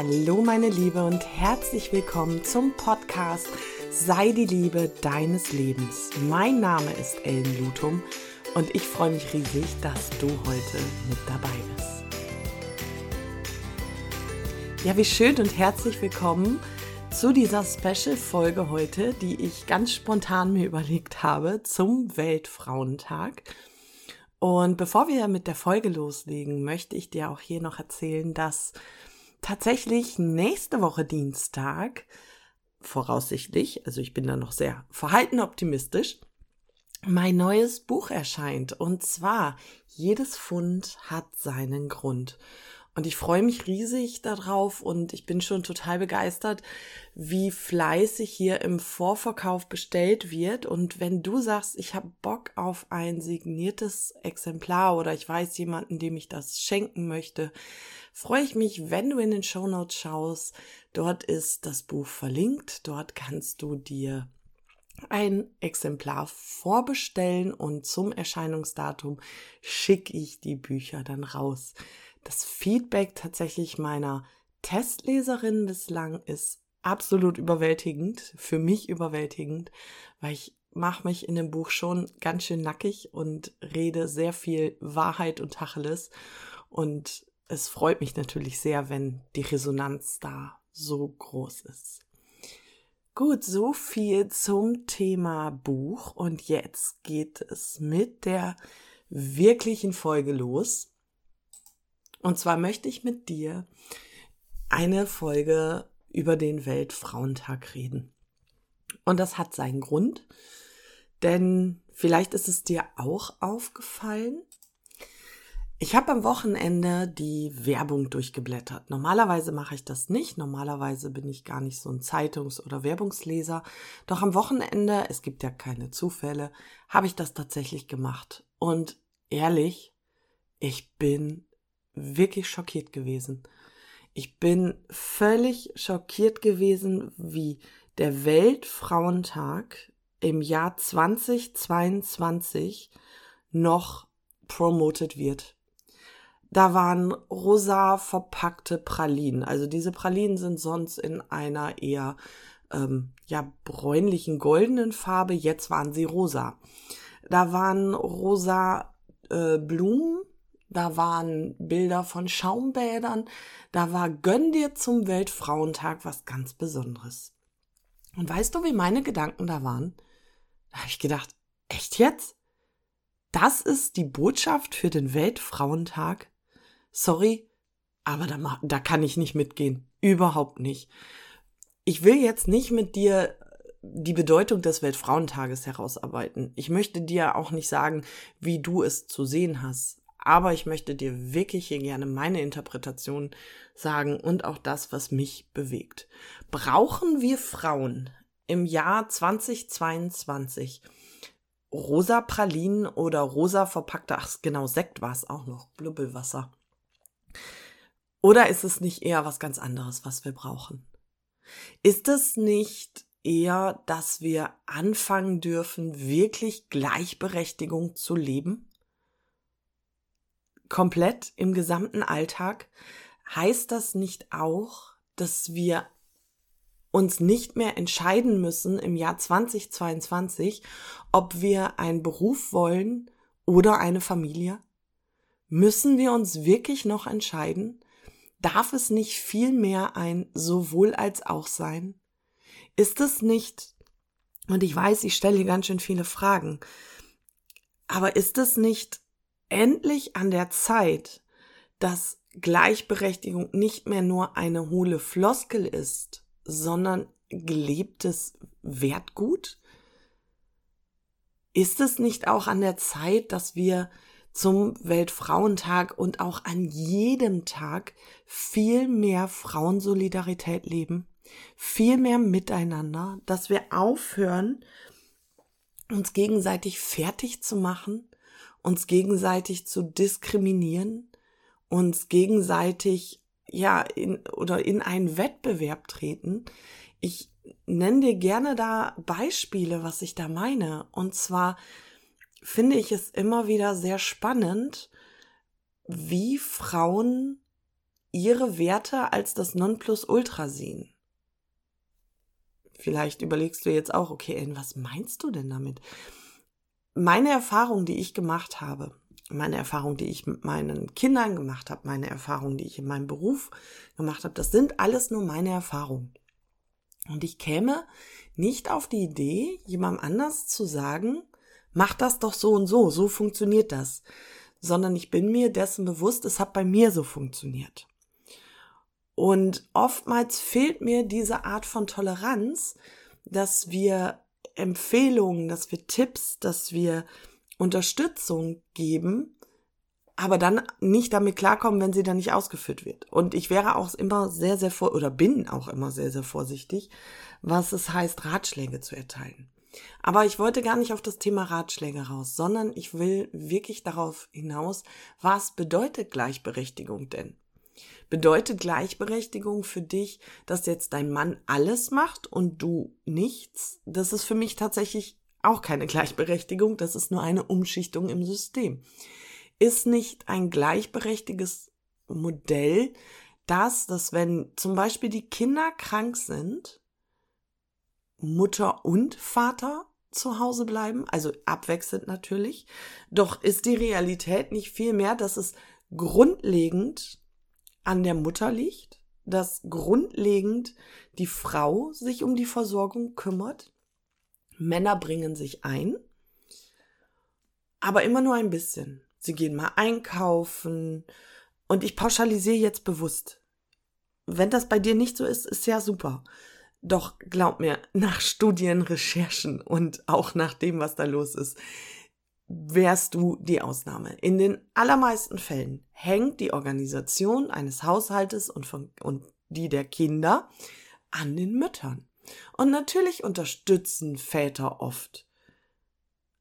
Hallo meine Liebe und herzlich willkommen zum Podcast Sei die Liebe deines Lebens. Mein Name ist Ellen Lutum und ich freue mich riesig, dass du heute mit dabei bist. Ja, wie schön und herzlich willkommen zu dieser Special-Folge heute, die ich ganz spontan mir überlegt habe zum Weltfrauentag. Und bevor wir mit der Folge loslegen, möchte ich dir auch hier noch erzählen, dass tatsächlich nächste Woche Dienstag, voraussichtlich, also ich bin da noch sehr verhalten optimistisch, mein neues Buch erscheint. Und zwar, jedes Fund hat seinen Grund. Und ich freue mich riesig darauf und ich bin schon total begeistert, wie fleißig hier im Vorverkauf bestellt wird. Und wenn du sagst, ich habe Bock auf ein signiertes Exemplar oder ich weiß jemanden, dem ich das schenken möchte, freue ich mich, wenn du in den Show Notes schaust. Dort ist das Buch verlinkt. Dort kannst du dir ein Exemplar vorbestellen und zum Erscheinungsdatum schicke ich die Bücher dann raus. Das Feedback tatsächlich meiner Testleserin bislang ist absolut überwältigend, für mich überwältigend, weil ich mache mich in dem Buch schon ganz schön nackig und rede sehr viel Wahrheit und Tacheles und es freut mich natürlich sehr, wenn die Resonanz da so groß ist. Gut, so viel zum Thema Buch und jetzt geht es mit der wirklichen Folge los. Und zwar möchte ich mit dir eine Folge über den Weltfrauentag reden. Und das hat seinen Grund, denn vielleicht ist es dir auch aufgefallen, ich habe am Wochenende die Werbung durchgeblättert. Normalerweise mache ich das nicht. Normalerweise bin ich gar nicht so ein Zeitungs- oder Werbungsleser. Doch am Wochenende, es gibt ja keine Zufälle, habe ich das tatsächlich gemacht. Und ehrlich, ich bin wirklich schockiert gewesen. Ich bin völlig schockiert gewesen, wie der Weltfrauentag im Jahr 2022 noch promotet wird. Da waren rosa verpackte Pralinen. Also diese Pralinen sind sonst in einer eher ähm, ja bräunlichen goldenen Farbe. Jetzt waren sie rosa. Da waren rosa äh, Blumen da waren Bilder von Schaumbädern, da war Gönn dir zum Weltfrauentag was ganz Besonderes. Und weißt du, wie meine Gedanken da waren? Da habe ich gedacht, echt jetzt? Das ist die Botschaft für den Weltfrauentag? Sorry, aber da, da kann ich nicht mitgehen. Überhaupt nicht. Ich will jetzt nicht mit dir die Bedeutung des Weltfrauentages herausarbeiten. Ich möchte dir auch nicht sagen, wie du es zu sehen hast. Aber ich möchte dir wirklich hier gerne meine Interpretation sagen und auch das, was mich bewegt. Brauchen wir Frauen im Jahr 2022 rosa Pralinen oder rosa verpackte, ach genau, Sekt war es auch noch, Blubbelwasser. Oder ist es nicht eher was ganz anderes, was wir brauchen? Ist es nicht eher, dass wir anfangen dürfen, wirklich Gleichberechtigung zu leben? Komplett im gesamten Alltag, heißt das nicht auch, dass wir uns nicht mehr entscheiden müssen im Jahr 2022, ob wir einen Beruf wollen oder eine Familie? Müssen wir uns wirklich noch entscheiden? Darf es nicht viel mehr ein sowohl als auch sein? Ist es nicht, und ich weiß, ich stelle hier ganz schön viele Fragen, aber ist es nicht endlich an der Zeit, dass Gleichberechtigung nicht mehr nur eine hohle Floskel ist, sondern gelebtes Wertgut? Ist es nicht auch an der Zeit, dass wir zum Weltfrauentag und auch an jedem Tag viel mehr Frauensolidarität leben, viel mehr miteinander, dass wir aufhören, uns gegenseitig fertig zu machen, uns gegenseitig zu diskriminieren, uns gegenseitig ja in oder in einen Wettbewerb treten. Ich nenne dir gerne da Beispiele, was ich da meine. Und zwar finde ich es immer wieder sehr spannend, wie Frauen ihre Werte als das Nonplusultra sehen. Vielleicht überlegst du jetzt auch, okay, Ellen, was meinst du denn damit? Meine Erfahrung, die ich gemacht habe, meine Erfahrung, die ich mit meinen Kindern gemacht habe, meine Erfahrung, die ich in meinem Beruf gemacht habe, das sind alles nur meine Erfahrungen. Und ich käme nicht auf die Idee, jemandem anders zu sagen, mach das doch so und so, so funktioniert das, sondern ich bin mir dessen bewusst, es hat bei mir so funktioniert. Und oftmals fehlt mir diese Art von Toleranz, dass wir Empfehlungen, dass wir Tipps, dass wir Unterstützung geben, aber dann nicht damit klarkommen, wenn sie dann nicht ausgeführt wird. Und ich wäre auch immer sehr, sehr vor, oder bin auch immer sehr, sehr vorsichtig, was es heißt, Ratschläge zu erteilen. Aber ich wollte gar nicht auf das Thema Ratschläge raus, sondern ich will wirklich darauf hinaus, was bedeutet Gleichberechtigung denn? Bedeutet Gleichberechtigung für dich, dass jetzt dein Mann alles macht und du nichts? Das ist für mich tatsächlich auch keine Gleichberechtigung, das ist nur eine Umschichtung im System. Ist nicht ein gleichberechtigtes Modell das, dass wenn zum Beispiel die Kinder krank sind, Mutter und Vater zu Hause bleiben, also abwechselnd natürlich. Doch ist die Realität nicht viel mehr, dass es grundlegend an der Mutter liegt, dass grundlegend die Frau sich um die Versorgung kümmert. Männer bringen sich ein, aber immer nur ein bisschen. Sie gehen mal einkaufen und ich pauschalisiere jetzt bewusst. Wenn das bei dir nicht so ist, ist ja super. Doch glaub mir, nach Studien, Recherchen und auch nach dem, was da los ist, wärst du die Ausnahme. In den allermeisten Fällen hängt die Organisation eines Haushaltes und, von, und die der Kinder an den Müttern. Und natürlich unterstützen Väter oft.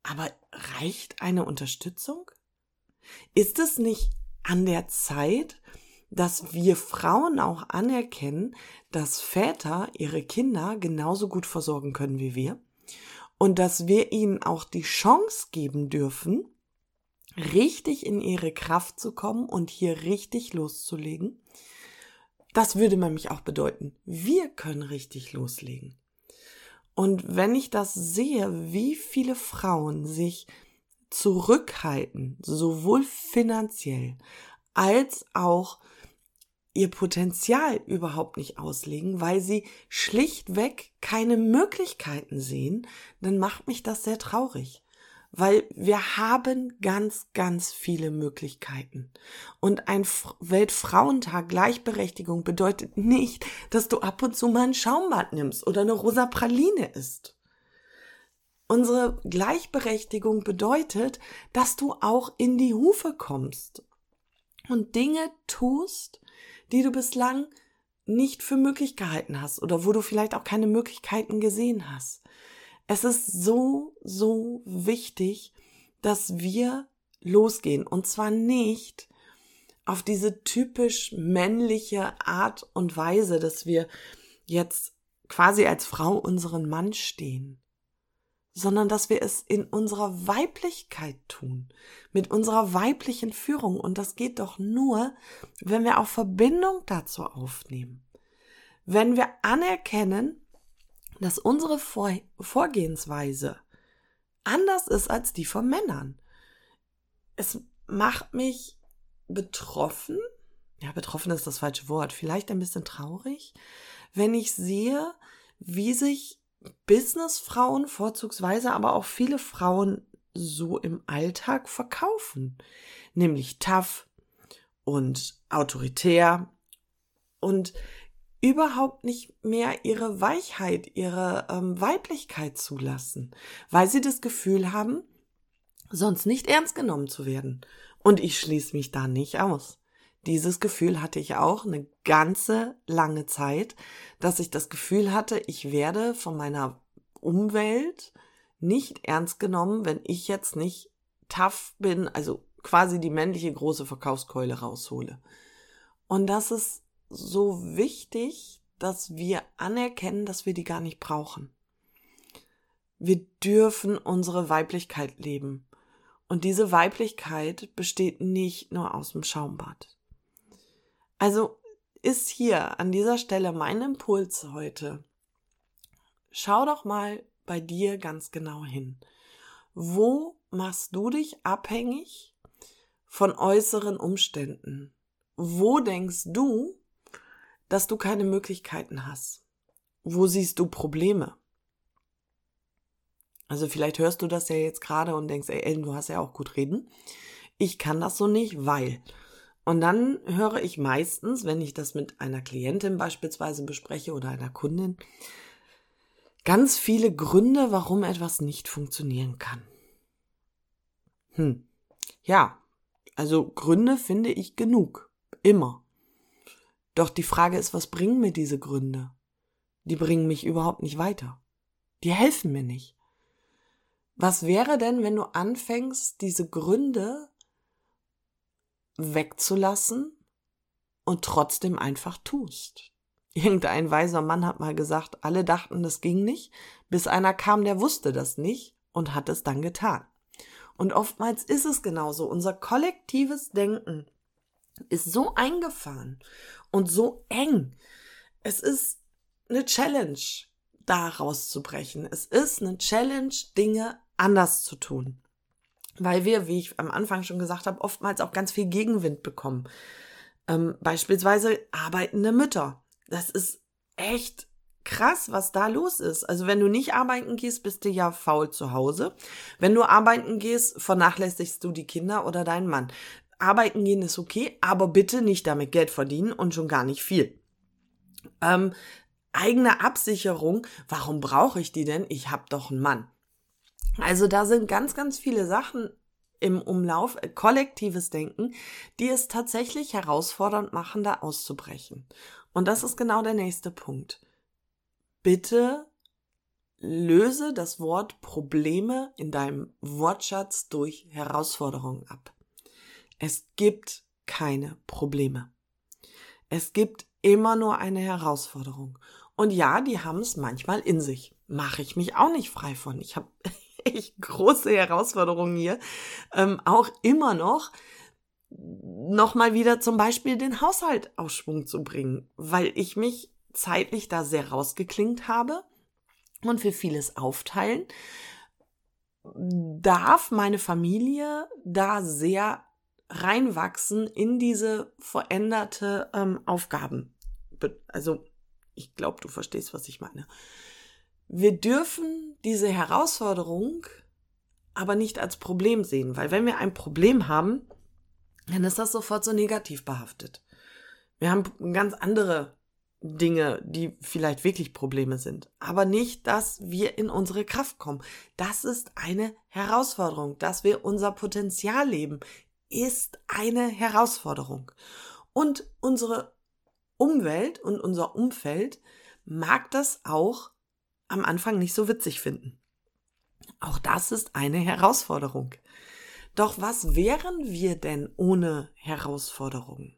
Aber reicht eine Unterstützung? Ist es nicht an der Zeit, dass wir Frauen auch anerkennen, dass Väter ihre Kinder genauso gut versorgen können wie wir und dass wir ihnen auch die Chance geben dürfen, richtig in ihre Kraft zu kommen und hier richtig loszulegen. Das würde nämlich auch bedeuten, wir können richtig loslegen. Und wenn ich das sehe, wie viele Frauen sich zurückhalten, sowohl finanziell als auch ihr Potenzial überhaupt nicht auslegen, weil sie schlichtweg keine Möglichkeiten sehen, dann macht mich das sehr traurig. Weil wir haben ganz, ganz viele Möglichkeiten. Und ein Weltfrauentag Gleichberechtigung bedeutet nicht, dass du ab und zu mal ein Schaumbad nimmst oder eine rosa Praline isst. Unsere Gleichberechtigung bedeutet, dass du auch in die Hufe kommst und Dinge tust, die du bislang nicht für möglich gehalten hast oder wo du vielleicht auch keine Möglichkeiten gesehen hast. Es ist so, so wichtig, dass wir losgehen und zwar nicht auf diese typisch männliche Art und Weise, dass wir jetzt quasi als Frau unseren Mann stehen sondern dass wir es in unserer Weiblichkeit tun, mit unserer weiblichen Führung. Und das geht doch nur, wenn wir auch Verbindung dazu aufnehmen. Wenn wir anerkennen, dass unsere Vor Vorgehensweise anders ist als die von Männern. Es macht mich betroffen, ja, betroffen ist das falsche Wort, vielleicht ein bisschen traurig, wenn ich sehe, wie sich Businessfrauen vorzugsweise, aber auch viele Frauen so im Alltag verkaufen. Nämlich tough und autoritär und überhaupt nicht mehr ihre Weichheit, ihre ähm, Weiblichkeit zulassen, weil sie das Gefühl haben, sonst nicht ernst genommen zu werden. Und ich schließe mich da nicht aus. Dieses Gefühl hatte ich auch eine ganze lange Zeit, dass ich das Gefühl hatte, ich werde von meiner Umwelt nicht ernst genommen, wenn ich jetzt nicht tough bin, also quasi die männliche große Verkaufskeule raushole. Und das ist so wichtig, dass wir anerkennen, dass wir die gar nicht brauchen. Wir dürfen unsere Weiblichkeit leben. Und diese Weiblichkeit besteht nicht nur aus dem Schaumbad. Also ist hier an dieser Stelle mein Impuls heute. Schau doch mal bei dir ganz genau hin. Wo machst du dich abhängig von äußeren Umständen? Wo denkst du, dass du keine Möglichkeiten hast? Wo siehst du Probleme? Also vielleicht hörst du das ja jetzt gerade und denkst, ey Ellen, du hast ja auch gut reden. Ich kann das so nicht, weil. Und dann höre ich meistens, wenn ich das mit einer Klientin beispielsweise bespreche oder einer Kundin, ganz viele Gründe, warum etwas nicht funktionieren kann. Hm. Ja, also Gründe finde ich genug. Immer. Doch die Frage ist, was bringen mir diese Gründe? Die bringen mich überhaupt nicht weiter. Die helfen mir nicht. Was wäre denn, wenn du anfängst, diese Gründe wegzulassen und trotzdem einfach tust? Irgendein weiser Mann hat mal gesagt, alle dachten, das ging nicht, bis einer kam, der wusste das nicht und hat es dann getan. Und oftmals ist es genauso. Unser kollektives Denken ist so eingefahren und so eng. Es ist eine Challenge, da rauszubrechen. Es ist eine Challenge, Dinge anders zu tun. Weil wir, wie ich am Anfang schon gesagt habe, oftmals auch ganz viel Gegenwind bekommen. Ähm, beispielsweise arbeitende Mütter. Das ist echt krass, was da los ist. Also wenn du nicht arbeiten gehst, bist du ja faul zu Hause. Wenn du arbeiten gehst, vernachlässigst du die Kinder oder deinen Mann. Arbeiten gehen ist okay, aber bitte nicht damit Geld verdienen und schon gar nicht viel. Ähm, eigene Absicherung, warum brauche ich die denn? Ich habe doch einen Mann. Also da sind ganz, ganz viele Sachen im Umlauf, äh, kollektives Denken, die es tatsächlich herausfordernd machen, da auszubrechen. Und das ist genau der nächste Punkt. Bitte löse das Wort Probleme in deinem Wortschatz durch Herausforderungen ab. Es gibt keine Probleme. Es gibt immer nur eine Herausforderung. Und ja, die haben es manchmal in sich. Mache ich mich auch nicht frei von. Ich habe echt große Herausforderungen hier. Ähm, auch immer noch nochmal wieder zum Beispiel den Haushalt auf Schwung zu bringen, weil ich mich zeitlich da sehr rausgeklingt habe und für vieles aufteilen, darf meine Familie da sehr reinwachsen in diese veränderte ähm, Aufgaben. Also ich glaube, du verstehst, was ich meine. Wir dürfen diese Herausforderung aber nicht als Problem sehen, weil wenn wir ein Problem haben, dann ist das sofort so negativ behaftet. Wir haben ganz andere Dinge, die vielleicht wirklich Probleme sind, aber nicht, dass wir in unsere Kraft kommen. Das ist eine Herausforderung, dass wir unser Potenzial leben, ist eine Herausforderung. Und unsere Umwelt und unser Umfeld mag das auch am Anfang nicht so witzig finden. Auch das ist eine Herausforderung. Doch was wären wir denn ohne Herausforderungen?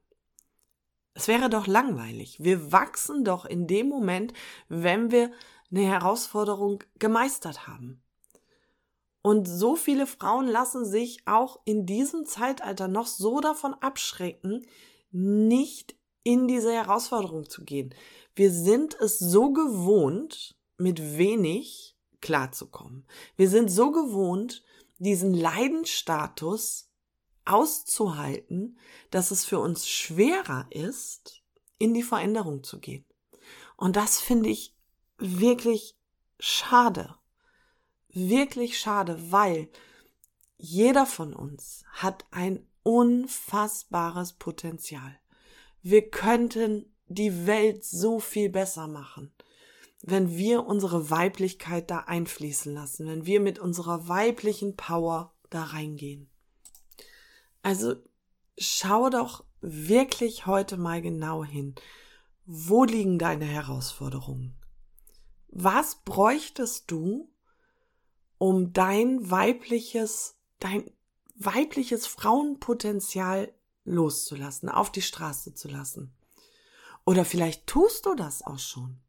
Es wäre doch langweilig. Wir wachsen doch in dem Moment, wenn wir eine Herausforderung gemeistert haben. Und so viele Frauen lassen sich auch in diesem Zeitalter noch so davon abschrecken, nicht in diese Herausforderung zu gehen. Wir sind es so gewohnt, mit wenig klarzukommen. Wir sind so gewohnt, diesen Leidensstatus auszuhalten, dass es für uns schwerer ist, in die Veränderung zu gehen. Und das finde ich wirklich schade. Wirklich schade, weil jeder von uns hat ein unfassbares Potenzial. Wir könnten die Welt so viel besser machen wenn wir unsere Weiblichkeit da einfließen lassen, wenn wir mit unserer weiblichen Power da reingehen. Also schau doch wirklich heute mal genau hin. Wo liegen deine Herausforderungen? Was bräuchtest du, um dein weibliches, dein weibliches Frauenpotenzial loszulassen, auf die Straße zu lassen? Oder vielleicht tust du das auch schon.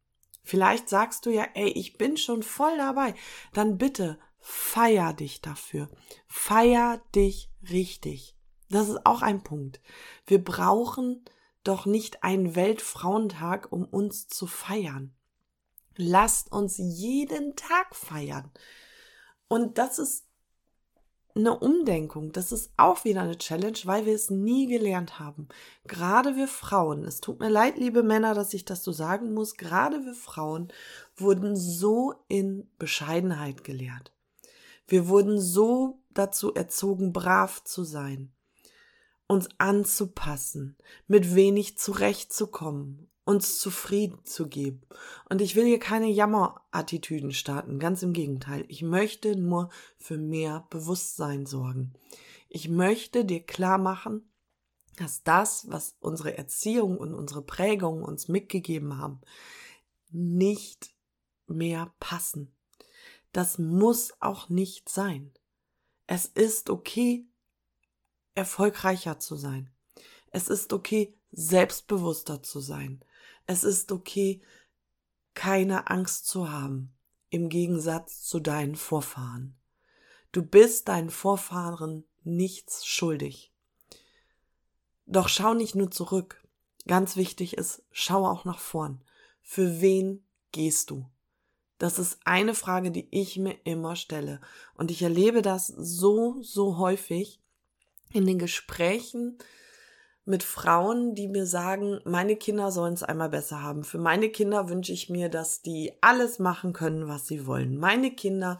Vielleicht sagst du ja, ey, ich bin schon voll dabei. Dann bitte feier dich dafür. Feier dich richtig. Das ist auch ein Punkt. Wir brauchen doch nicht einen Weltfrauentag, um uns zu feiern. Lasst uns jeden Tag feiern. Und das ist eine Umdenkung. Das ist auch wieder eine Challenge, weil wir es nie gelernt haben. Gerade wir Frauen, es tut mir leid, liebe Männer, dass ich das so sagen muss, gerade wir Frauen wurden so in Bescheidenheit gelehrt. Wir wurden so dazu erzogen, brav zu sein, uns anzupassen, mit wenig zurechtzukommen, uns zufrieden zu geben. Und ich will hier keine Jammerattitüden starten, ganz im Gegenteil. Ich möchte nur für mehr Bewusstsein sorgen. Ich möchte dir klar machen, dass das, was unsere Erziehung und unsere Prägung uns mitgegeben haben, nicht mehr passen. Das muss auch nicht sein. Es ist okay, erfolgreicher zu sein. Es ist okay, selbstbewusster zu sein. Es ist okay, keine Angst zu haben, im Gegensatz zu deinen Vorfahren. Du bist deinen Vorfahren nichts schuldig. Doch schau nicht nur zurück. Ganz wichtig ist, schau auch nach vorn. Für wen gehst du? Das ist eine Frage, die ich mir immer stelle. Und ich erlebe das so, so häufig in den Gesprächen mit Frauen, die mir sagen, meine Kinder sollen es einmal besser haben. Für meine Kinder wünsche ich mir, dass die alles machen können, was sie wollen. Meine Kinder,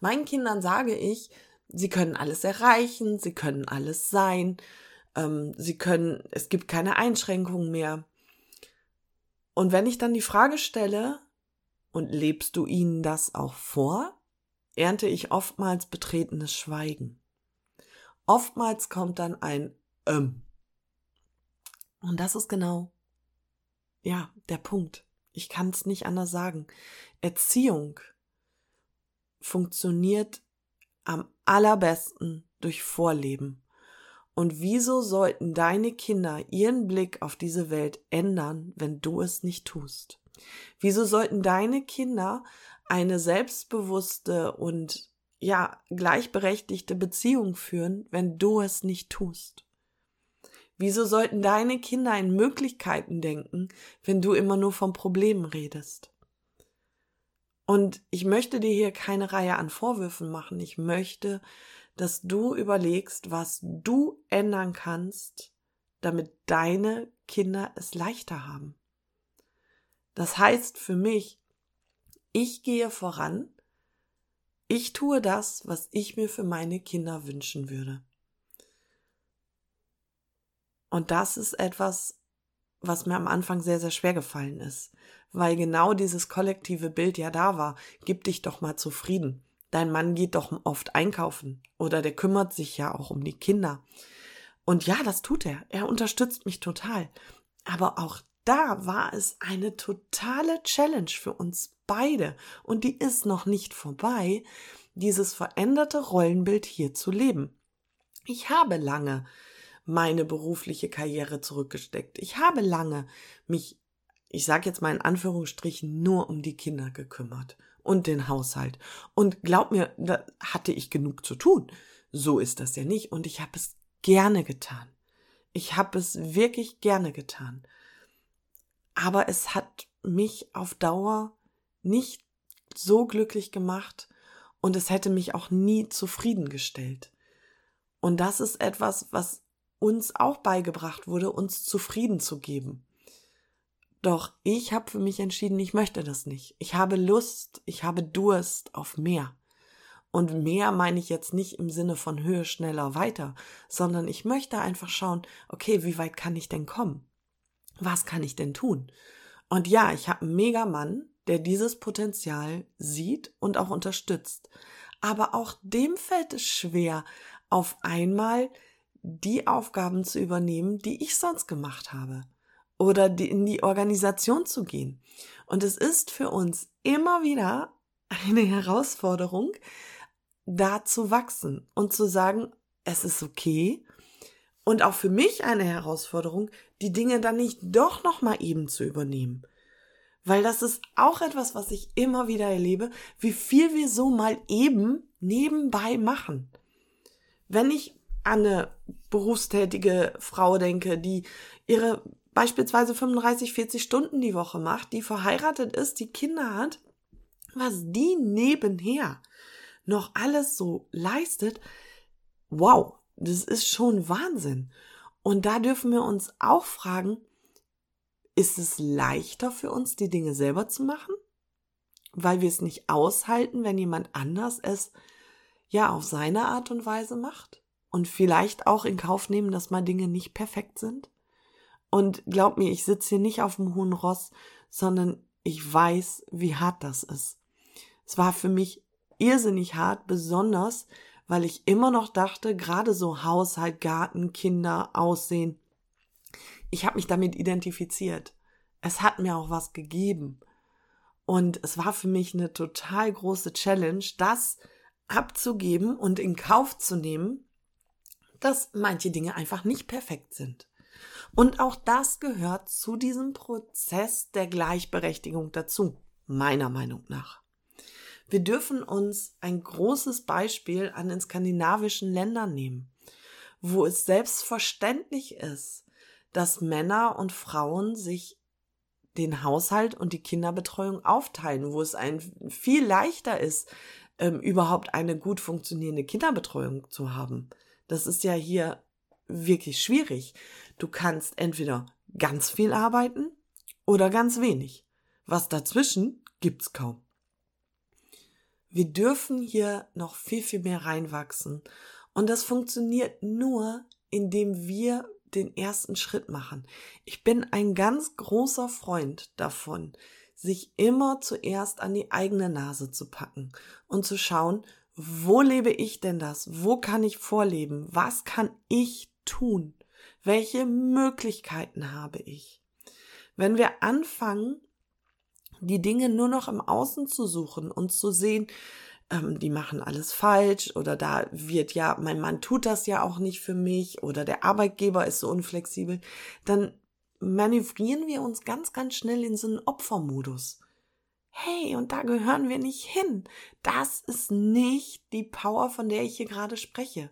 meinen Kindern sage ich, sie können alles erreichen, sie können alles sein, ähm, sie können, es gibt keine Einschränkungen mehr. Und wenn ich dann die Frage stelle, und lebst du ihnen das auch vor, ernte ich oftmals betretenes Schweigen. Oftmals kommt dann ein ähm. Und das ist genau, ja, der Punkt. Ich kann es nicht anders sagen. Erziehung funktioniert am allerbesten durch Vorleben. Und wieso sollten deine Kinder ihren Blick auf diese Welt ändern, wenn du es nicht tust? Wieso sollten deine Kinder eine selbstbewusste und ja, gleichberechtigte Beziehung führen, wenn du es nicht tust? Wieso sollten deine Kinder in Möglichkeiten denken, wenn du immer nur von Problemen redest? Und ich möchte dir hier keine Reihe an Vorwürfen machen. Ich möchte, dass du überlegst, was du ändern kannst, damit deine Kinder es leichter haben. Das heißt für mich, ich gehe voran, ich tue das, was ich mir für meine Kinder wünschen würde. Und das ist etwas, was mir am Anfang sehr, sehr schwer gefallen ist, weil genau dieses kollektive Bild ja da war. Gib dich doch mal zufrieden. Dein Mann geht doch oft einkaufen oder der kümmert sich ja auch um die Kinder. Und ja, das tut er. Er unterstützt mich total. Aber auch da war es eine totale Challenge für uns beide. Und die ist noch nicht vorbei, dieses veränderte Rollenbild hier zu leben. Ich habe lange meine berufliche Karriere zurückgesteckt. Ich habe lange mich, ich sage jetzt mal in Anführungsstrichen, nur um die Kinder gekümmert und den Haushalt. Und glaub mir, da hatte ich genug zu tun. So ist das ja nicht. Und ich habe es gerne getan. Ich habe es wirklich gerne getan. Aber es hat mich auf Dauer nicht so glücklich gemacht und es hätte mich auch nie zufriedengestellt. Und das ist etwas, was uns auch beigebracht wurde, uns zufrieden zu geben. Doch ich habe für mich entschieden, ich möchte das nicht. Ich habe Lust, ich habe Durst auf mehr. Und mehr meine ich jetzt nicht im Sinne von Höhe, schneller, weiter, sondern ich möchte einfach schauen, okay, wie weit kann ich denn kommen? Was kann ich denn tun? Und ja, ich habe einen Megamann, der dieses Potenzial sieht und auch unterstützt. Aber auch dem fällt es schwer, auf einmal die Aufgaben zu übernehmen, die ich sonst gemacht habe. Oder die, in die Organisation zu gehen. Und es ist für uns immer wieder eine Herausforderung, da zu wachsen und zu sagen, es ist okay. Und auch für mich eine Herausforderung, die Dinge dann nicht doch noch mal eben zu übernehmen. Weil das ist auch etwas, was ich immer wieder erlebe, wie viel wir so mal eben nebenbei machen. Wenn ich an eine berufstätige Frau denke, die ihre beispielsweise 35, 40 Stunden die Woche macht, die verheiratet ist, die Kinder hat, was die nebenher noch alles so leistet, wow, das ist schon Wahnsinn. Und da dürfen wir uns auch fragen, ist es leichter für uns, die Dinge selber zu machen? Weil wir es nicht aushalten, wenn jemand anders es ja auf seine Art und Weise macht? Und vielleicht auch in Kauf nehmen, dass mal Dinge nicht perfekt sind? Und glaub mir, ich sitze hier nicht auf dem hohen Ross, sondern ich weiß, wie hart das ist. Es war für mich irrsinnig hart, besonders weil ich immer noch dachte, gerade so Haushalt, Garten, Kinder, Aussehen, ich habe mich damit identifiziert. Es hat mir auch was gegeben. Und es war für mich eine total große Challenge, das abzugeben und in Kauf zu nehmen, dass manche Dinge einfach nicht perfekt sind. Und auch das gehört zu diesem Prozess der Gleichberechtigung dazu, meiner Meinung nach. Wir dürfen uns ein großes Beispiel an den skandinavischen Ländern nehmen, wo es selbstverständlich ist, dass Männer und Frauen sich den Haushalt und die Kinderbetreuung aufteilen, wo es ein viel leichter ist, ähm, überhaupt eine gut funktionierende Kinderbetreuung zu haben. Das ist ja hier wirklich schwierig. Du kannst entweder ganz viel arbeiten oder ganz wenig. Was dazwischen gibt's kaum. Wir dürfen hier noch viel, viel mehr reinwachsen. Und das funktioniert nur, indem wir den ersten Schritt machen. Ich bin ein ganz großer Freund davon, sich immer zuerst an die eigene Nase zu packen und zu schauen, wo lebe ich denn das? Wo kann ich vorleben? Was kann ich tun? Welche Möglichkeiten habe ich? Wenn wir anfangen, die Dinge nur noch im Außen zu suchen und zu sehen, ähm, die machen alles falsch oder da wird ja, mein Mann tut das ja auch nicht für mich oder der Arbeitgeber ist so unflexibel, dann manövrieren wir uns ganz, ganz schnell in so einen Opfermodus. Hey, und da gehören wir nicht hin. Das ist nicht die Power, von der ich hier gerade spreche.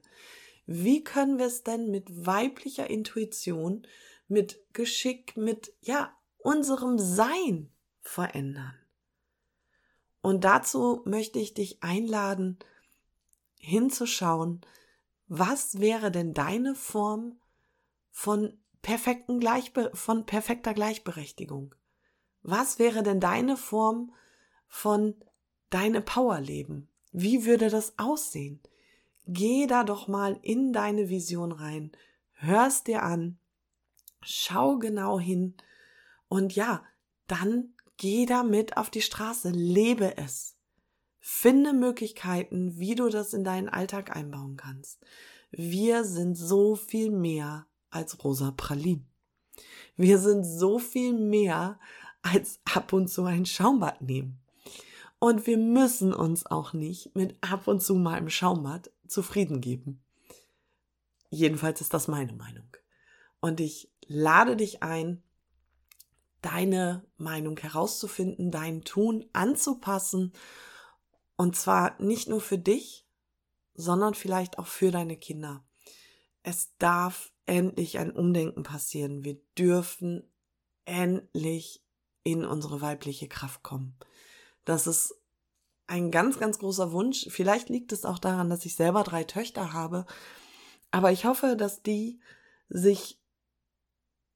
Wie können wir es denn mit weiblicher Intuition, mit Geschick, mit, ja, unserem Sein verändern. Und dazu möchte ich dich einladen, hinzuschauen, was wäre denn deine Form von perfekten Gleichbe von perfekter Gleichberechtigung? Was wäre denn deine Form von deine Power leben? Wie würde das aussehen? Geh da doch mal in deine Vision rein, hörst dir an, schau genau hin und ja, dann Geh damit auf die Straße, lebe es. Finde Möglichkeiten, wie du das in deinen Alltag einbauen kannst. Wir sind so viel mehr als rosa Pralin. Wir sind so viel mehr als ab und zu ein Schaumbad nehmen. Und wir müssen uns auch nicht mit ab und zu mal im Schaumbad zufrieden geben. Jedenfalls ist das meine Meinung. Und ich lade dich ein, deine Meinung herauszufinden, dein Tun anzupassen. Und zwar nicht nur für dich, sondern vielleicht auch für deine Kinder. Es darf endlich ein Umdenken passieren. Wir dürfen endlich in unsere weibliche Kraft kommen. Das ist ein ganz, ganz großer Wunsch. Vielleicht liegt es auch daran, dass ich selber drei Töchter habe. Aber ich hoffe, dass die sich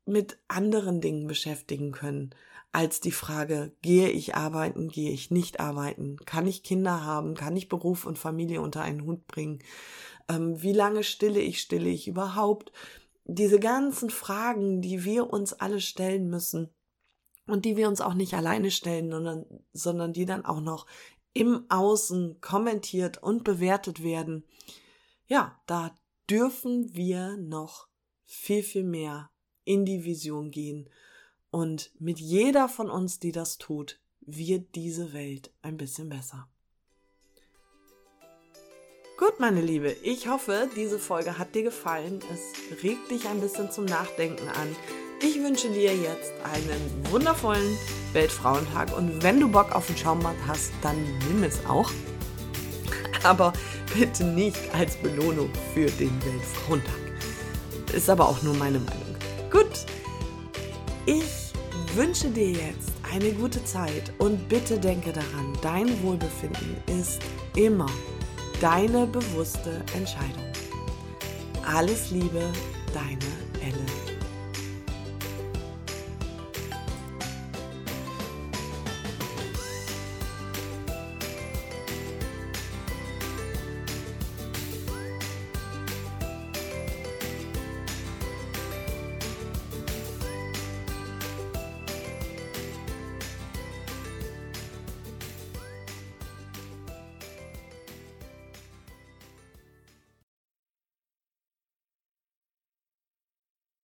mit anderen Dingen beschäftigen können, als die Frage, gehe ich arbeiten, gehe ich nicht arbeiten, kann ich Kinder haben, kann ich Beruf und Familie unter einen Hut bringen, ähm, wie lange stille ich, stille ich überhaupt, diese ganzen Fragen, die wir uns alle stellen müssen und die wir uns auch nicht alleine stellen, sondern, sondern die dann auch noch im Außen kommentiert und bewertet werden. Ja, da dürfen wir noch viel, viel mehr in die Vision gehen. Und mit jeder von uns, die das tut, wird diese Welt ein bisschen besser. Gut, meine Liebe, ich hoffe, diese Folge hat dir gefallen. Es regt dich ein bisschen zum Nachdenken an. Ich wünsche dir jetzt einen wundervollen Weltfrauentag und wenn du Bock auf ein Schaumbad hast, dann nimm es auch. Aber bitte nicht als Belohnung für den Weltfrauentag. Ist aber auch nur meine Meinung. Gut, Ich wünsche dir jetzt eine gute Zeit und bitte denke daran, dein Wohlbefinden ist immer deine bewusste Entscheidung. Alles Liebe, deine Elle.